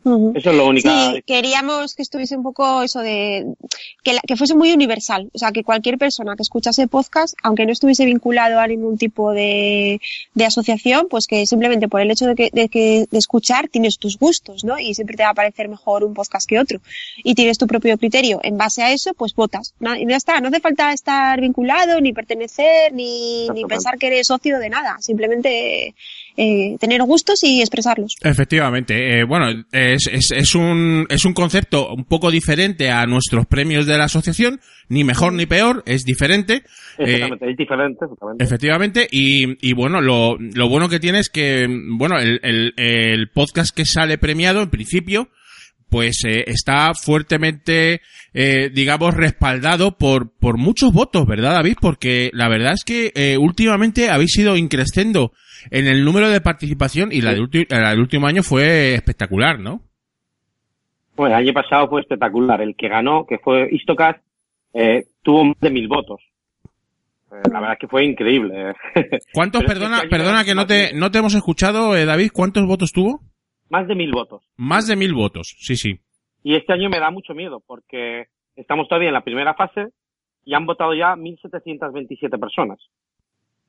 Eso es lo único. Sí, queríamos que estuviese un poco eso de que, la- que fuese muy universal, o sea, que cualquier persona que escuchase podcast, aunque no estuviese vinculado a ningún tipo de, de asociación, pues que simplemente por el hecho de que, de que de escuchar tienes tus gustos, ¿no? Y siempre te va a parecer mejor un podcast que otro. Y tienes tu propio criterio. En base a eso, pues votas. Y ya está, no hace falta estar vinculado, ni pertenecer, ni, ni pensar que eres socio de nada. Simplemente eh, tener gustos y expresarlos. Efectivamente, eh, bueno, es, es, es, un, es un concepto un poco diferente a nuestros premios de la asociación, ni mejor ni peor, es diferente. Eh, Exactamente, es diferente, exactamente. Efectivamente, y, y bueno, lo, lo bueno que tiene es que, bueno, el, el, el podcast que sale premiado, en principio, pues eh, está fuertemente, eh, digamos, respaldado por, por muchos votos, ¿verdad, David? Porque la verdad es que eh, últimamente habéis ido increciendo en el número de participación y la, de del último año fue espectacular, ¿no? Bueno, el año pasado fue espectacular. El que ganó, que fue Istocast, eh, tuvo más de mil votos. Eh, la verdad es que fue increíble. [laughs] ¿Cuántos, perdona, este perdona que no te, no te hemos escuchado, eh, David, ¿cuántos votos tuvo? Más de mil votos. Más de mil votos, sí, sí. Y este año me da mucho miedo porque estamos todavía en la primera fase y han votado ya 1.727 personas.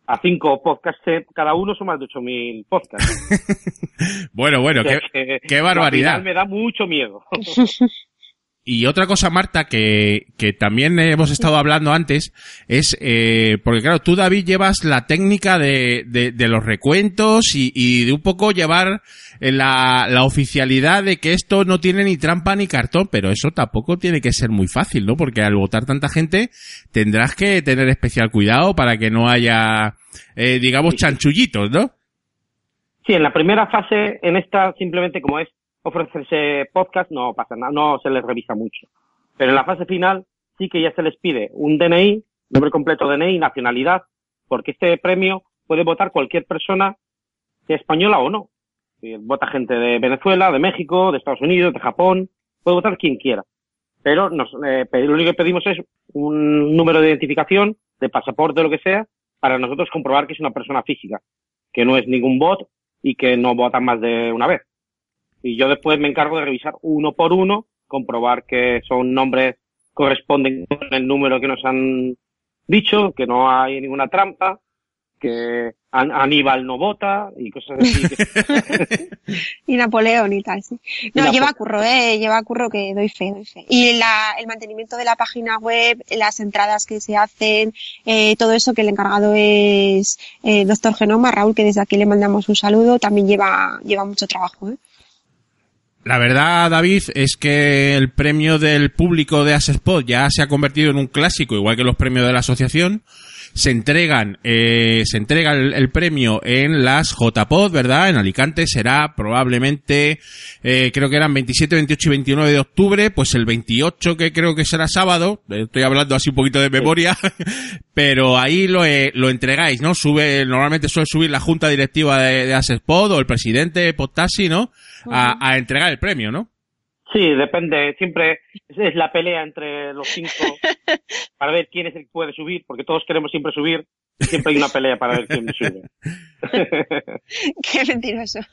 A cinco podcasts eh, cada uno son más de 8.000 podcasts. [laughs] Bueno, bueno, O sea qué, que qué barbaridad. final me da mucho miedo. [laughs] Y otra cosa, Marta, que, que también hemos estado hablando antes, es, eh, porque claro, tú, David, llevas la técnica de, de, de los recuentos y, y de un poco llevar eh, la, la oficialidad de que esto no tiene ni trampa ni cartón, pero eso tampoco tiene que ser muy fácil, ¿no? Porque al votar tanta gente tendrás que tener especial cuidado para que no haya, eh, digamos, chanchullitos, ¿no? Sí, en la primera fase, en esta simplemente como es ofrecerse podcast, no pasa nada, no se les revisa mucho. Pero en la fase final sí que ya se les pide un DNI, nombre completo DNI, nacionalidad, porque este premio puede votar cualquier persona, sea española o no. Vota gente de Venezuela, de México, de Estados Unidos, de Japón, puede votar quien quiera. Pero nos, eh, lo único que pedimos es un número de identificación, de pasaporte lo que sea, para nosotros comprobar que es una persona física, que no es ningún bot y que no votan más de una vez. Y yo después me encargo de revisar uno por uno, comprobar que son nombres corresponden con el número que nos han dicho, que no hay ninguna trampa que An- Aníbal no vota y cosas así. [laughs] y Napoleón y tal, sí. No, Napo- lleva curro, eh, lleva curro que doy fe, doy fe. Y la, el mantenimiento de la página web, las entradas que se hacen, eh, todo eso que el encargado es eh, doctor Genoma, Raúl, que desde aquí le mandamos un saludo, también lleva, lleva mucho trabajo, eh. La verdad, David, es que el premio del público de Asespot ya se ha convertido en un clásico, igual que los premios de la asociación. Se entregan, eh, se entrega el, el premio en las JPod, ¿verdad? En Alicante será probablemente, eh, creo que eran 27, 28 y 29 de octubre, pues el 28 que creo que será sábado, eh, estoy hablando así un poquito de memoria, [laughs] pero ahí lo, eh, lo entregáis, ¿no? Sube, normalmente suele subir la junta directiva de, de Asespod o el presidente Podtasi, ¿no? A, a entregar el premio, ¿no? Sí, depende. Siempre es, la pelea entre los cinco [laughs] para ver quién es el que puede subir, porque todos queremos siempre subir. y Siempre hay una pelea para ver quién sube. [laughs] Qué mentiroso. [laughs]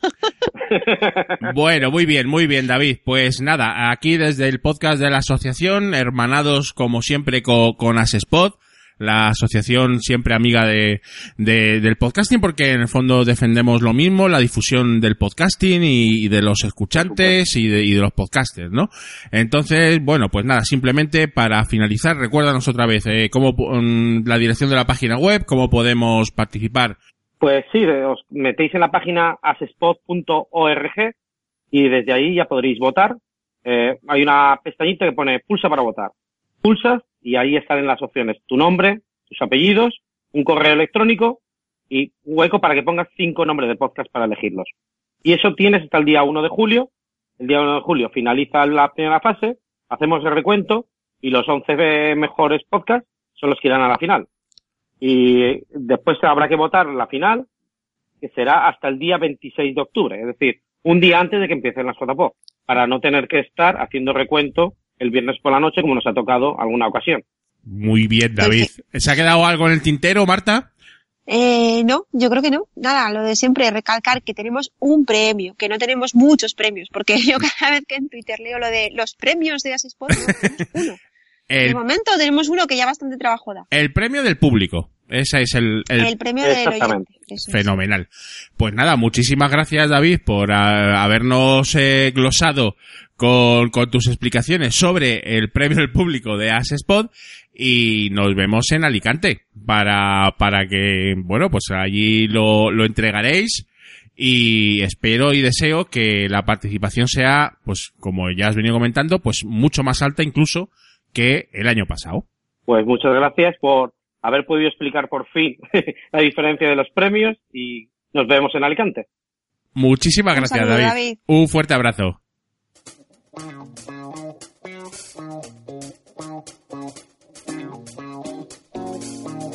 Bueno, muy bien, muy bien, David. Pues nada, aquí desde el podcast de la asociación, hermanados como siempre co- con, Asespot, la asociación siempre amiga de, de- del podcasting, porque en el fondo defendemos lo mismo, la difusión del podcasting y, de los escuchantes y de, y de los podcasters, ¿no? Entonces, bueno, pues nada, simplemente para finalizar, recuérdanos otra vez eh, cómo mm, la dirección de la página web, cómo podemos participar. Pues sí, de- os metéis en la página asespot.org y desde ahí ya podréis votar. Eh, hay una pestañita que pone pulsa para votar. Pulsas y ahí están las opciones tu nombre, tus apellidos, un correo electrónico y un hueco para que pongas cinco nombres de podcast para elegirlos. Y eso tienes hasta el día 1 de julio. El día 1 de julio finaliza la primera fase, hacemos el recuento y los 11 mejores podcasts son los que irán a la final. Y después habrá que votar la final, que será hasta el día 26 de octubre, es decir, un día antes de que empiecen las JPO, para no tener que estar haciendo recuento el viernes por la noche como nos ha tocado alguna ocasión. Muy bien, David. ¿Se ha quedado algo en el tintero, Marta? Eh, no, yo creo que no. Nada, lo de siempre, recalcar que tenemos un premio, que no tenemos muchos premios, porque [laughs] yo cada vez que en Twitter leo lo de los premios de Asesport, no, tenemos [laughs] uno. De El, momento tenemos uno que ya bastante trabajo da. el premio del público. Ese es el, el El, premio del Exactamente. oyente. eso es. fenomenal. Pues nada, muchísimas gracias, David, por ah, habernos eh, glosado con, con tus explicaciones sobre el premio del público de Asespod y nos vemos en Alicante para, para que, bueno, pues allí lo, lo entregaréis y espero y deseo que la participación sea, pues como ya has venido comentando, pues mucho más alta incluso que el año pasado. Pues muchas gracias por haber podido explicar por fin [laughs] la diferencia de los premios y nos vemos en Alicante. Muchísimas Un gracias, saludo, David. David. Un fuerte abrazo.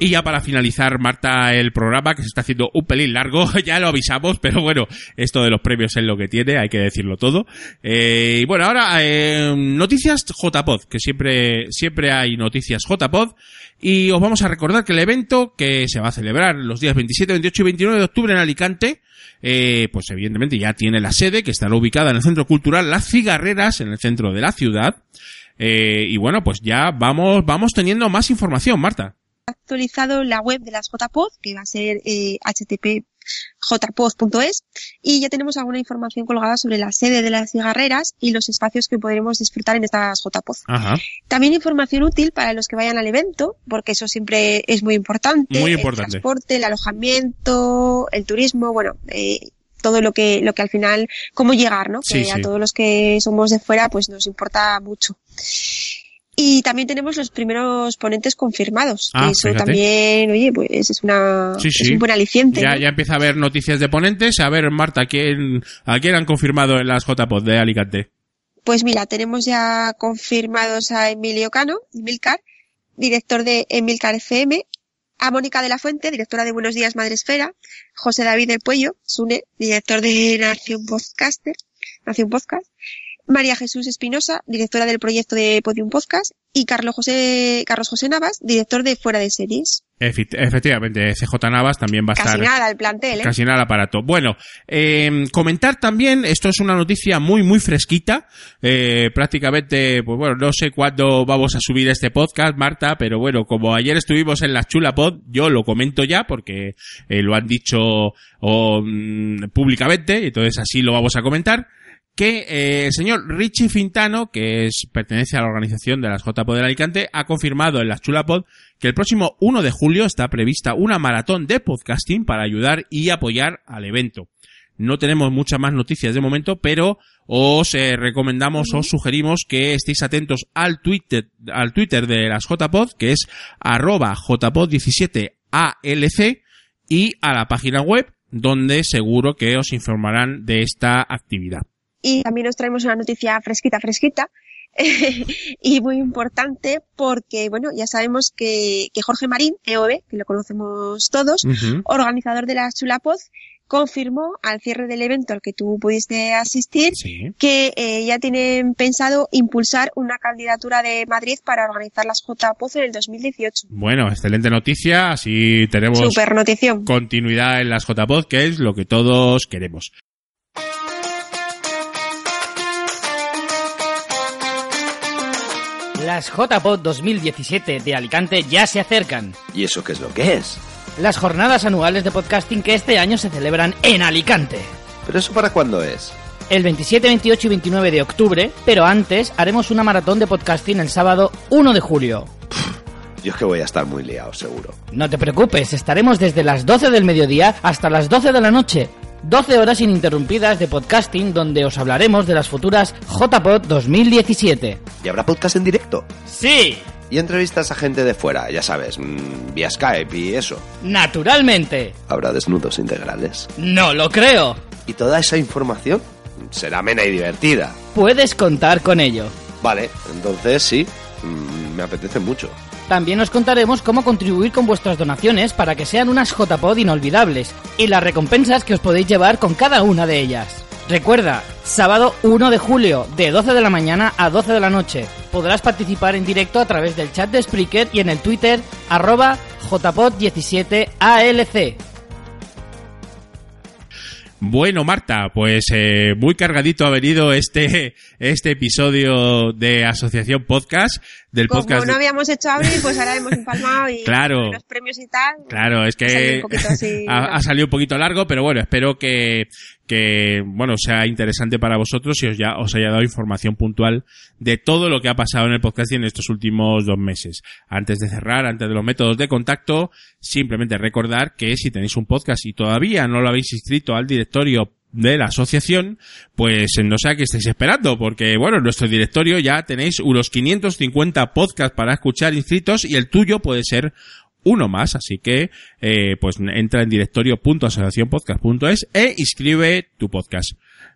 Y ya para finalizar, Marta, el programa, que se está haciendo un pelín largo, [laughs] ya lo avisamos, pero bueno, esto de los premios es lo que tiene, hay que decirlo todo. Eh, y bueno, ahora, eh, noticias JPod, que siempre, siempre hay noticias JPod. Y os vamos a recordar que el evento que se va a celebrar los días 27, 28 y 29 de octubre en Alicante, eh, pues evidentemente ya tiene la sede, que estará ubicada en el Centro Cultural Las Cigarreras, en el centro de la ciudad. Eh, y bueno, pues ya vamos, vamos teniendo más información, Marta. Actualizado la web de las JPod, que va a ser eh, http jpod.es y ya tenemos alguna información colgada sobre la sede de las cigarreras y los espacios que podremos disfrutar en estas jpod. Ajá. También información útil para los que vayan al evento, porque eso siempre es muy importante. Muy El importante. transporte, el alojamiento, el turismo, bueno, eh, todo lo que, lo que al final, cómo llegar, ¿no? Sí, que a sí. todos los que somos de fuera, pues nos importa mucho. Y también tenemos los primeros ponentes confirmados. Ah, eso fíjate. también, oye, pues es una, Sí, es un buen aliciente. Ya, ¿no? ya empieza a haber noticias de ponentes. A ver, Marta, ¿quién, ¿a quién han confirmado en las JPod de Alicante? Pues mira, tenemos ya confirmados a Emilio Cano, Emilcar, director de Emilcar FM, a Mónica de la Fuente, directora de Buenos Días Madresfera, José David del Puello, Sune, director de Nación Podcaster, Nación Podcast, María Jesús Espinosa, directora del proyecto de Podium Podcast, y Carlos José, Carlos José Navas, director de Fuera de Series. Efectivamente, CJ Navas también va a Casi estar. nada el plantel, ¿eh? Casi nada aparato. Bueno, eh, comentar también, esto es una noticia muy, muy fresquita. Eh, prácticamente, pues bueno, no sé cuándo vamos a subir este podcast, Marta, pero bueno, como ayer estuvimos en la Chula Pod, yo lo comento ya porque eh, lo han dicho o, mm, públicamente, entonces así lo vamos a comentar que eh, el señor Richie Fintano, que es, pertenece a la organización de las JPod de Alicante, ha confirmado en la Chulapod que el próximo 1 de julio está prevista una maratón de podcasting para ayudar y apoyar al evento. No tenemos muchas más noticias de momento, pero os eh, recomendamos, os sugerimos que estéis atentos al Twitter, al Twitter de las JPod, que es arroba jpod17alc, y a la página web, donde seguro que os informarán de esta actividad. Y también os traemos una noticia fresquita, fresquita. [laughs] y muy importante porque, bueno, ya sabemos que, que Jorge Marín, EOB, que lo conocemos todos, organizador de la Chulapoz, confirmó al cierre del evento al que tú pudiste asistir Sí. que eh, ya tienen pensado impulsar una candidatura de Madrid para organizar las JPOZ en el 2018. Bueno, excelente noticia, así tenemos Super continuidad en las JPod, que es lo que todos queremos. Las JPod 2017 de Alicante ya se acercan. ¿Y eso qué es lo que es? Las jornadas anuales de podcasting que este año se celebran en Alicante. ¿Pero eso para cuándo es? El 27, 28 y 29 de octubre, pero antes haremos una maratón de podcasting el sábado 1 de julio. Yo es que voy a estar muy liado, seguro. No te preocupes, estaremos desde las 12 del mediodía hasta las 12 de la noche. 12 horas ininterrumpidas de podcasting donde os hablaremos de las futuras JPod 2017. ¿Y habrá podcast en directo? ¡Sí! Y entrevistas a gente de fuera, ya sabes, mm, vía Skype y eso. ¡Naturalmente! Habrá desnudos integrales. ¡No lo creo! ¿Y toda esa información? Será amena y divertida. Puedes contar con ello. Vale, entonces sí, me apetece mucho. También os contaremos cómo contribuir con vuestras donaciones para que sean unas JPod inolvidables y las recompensas que os podéis llevar con cada una de ellas. Recuerda, sábado 1 de julio, de 12 de la mañana a 12 de la noche. Podrás participar en directo a través del chat de Spreaker y en el Twitter arroba jpod17alc. Bueno, Marta, pues eh, muy cargadito ha venido este, [laughs] este episodio de Asociación Podcast, del Como podcast. no de- habíamos hecho abril, pues ahora hemos empalmado y [laughs] Claro. los premios y tal. Claro, es Ha salido que un poquito así, [laughs] ha, ha salido un poquito largo, pero bueno, espero que, que bueno, sea interesante para vosotros y os, ya, os haya dado información puntual de todo lo que ha pasado en el podcast en estos últimos dos meses. Antes de cerrar, antes de los métodos de contacto, simplemente recordar que si tenéis un podcast y todavía no lo habéis inscrito al directorio de la asociación, pues no sé a qué estáis esperando, porque bueno, en nuestro directorio ya tenéis unos 550 podcasts para escuchar inscritos y el tuyo puede ser uno más, así que eh, pues entra en directorio.asociacionpodcast.es e inscribe tu podcast.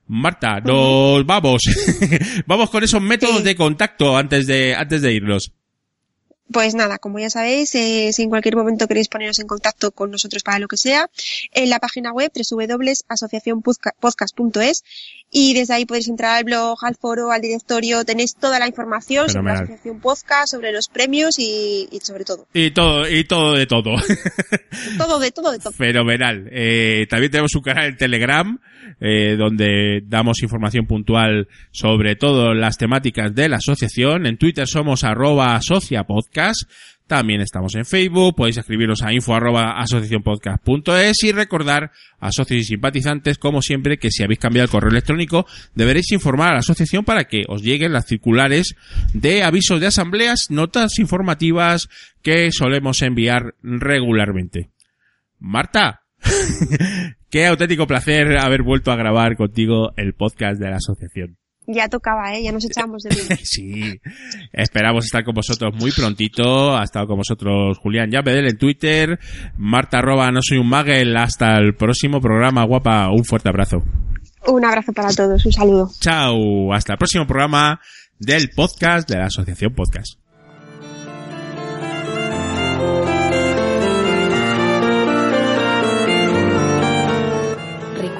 Marta, nos vamos. [laughs] vamos con esos métodos Sí. de contacto antes de antes de irnos. Pues nada, como ya sabéis, eh, si en cualquier momento queréis poneros en contacto con nosotros para lo que sea, en la página web www.asociacionpodcast.es y desde ahí podéis entrar al blog, al foro, al directorio, tenéis toda la información sobre la. Asociación Podcast, sobre los premios y, y sobre todo. Y todo y todo de todo. Todo de todo de todo. [laughs] Fenomenal. Eh, también tenemos un canal en Telegram eh, donde damos información puntual sobre todas las temáticas de la asociación. En Twitter somos arroba asociapodcast Podcast. También estamos en Facebook, podéis escribiros a info arroba asociacionpodcast.es y recordar a socios y simpatizantes, como siempre, que si habéis cambiado el correo electrónico, deberéis informar a la asociación para que os lleguen las circulares de avisos de asambleas, notas informativas que solemos enviar regularmente. Marta, qué auténtico placer haber vuelto a grabar contigo el podcast de la asociación. Ya tocaba, ¿eh? Ya nos echamos de [laughs] menos. sí, esperamos estar con vosotros muy prontito. Ha estado con vosotros Julián Yapedel en Twitter, Marta arroba no soy un magel. Hasta el próximo programa, guapa. Un fuerte abrazo. Un abrazo para todos, un saludo. Chao, hasta el próximo programa del podcast de la Asociación Podcast.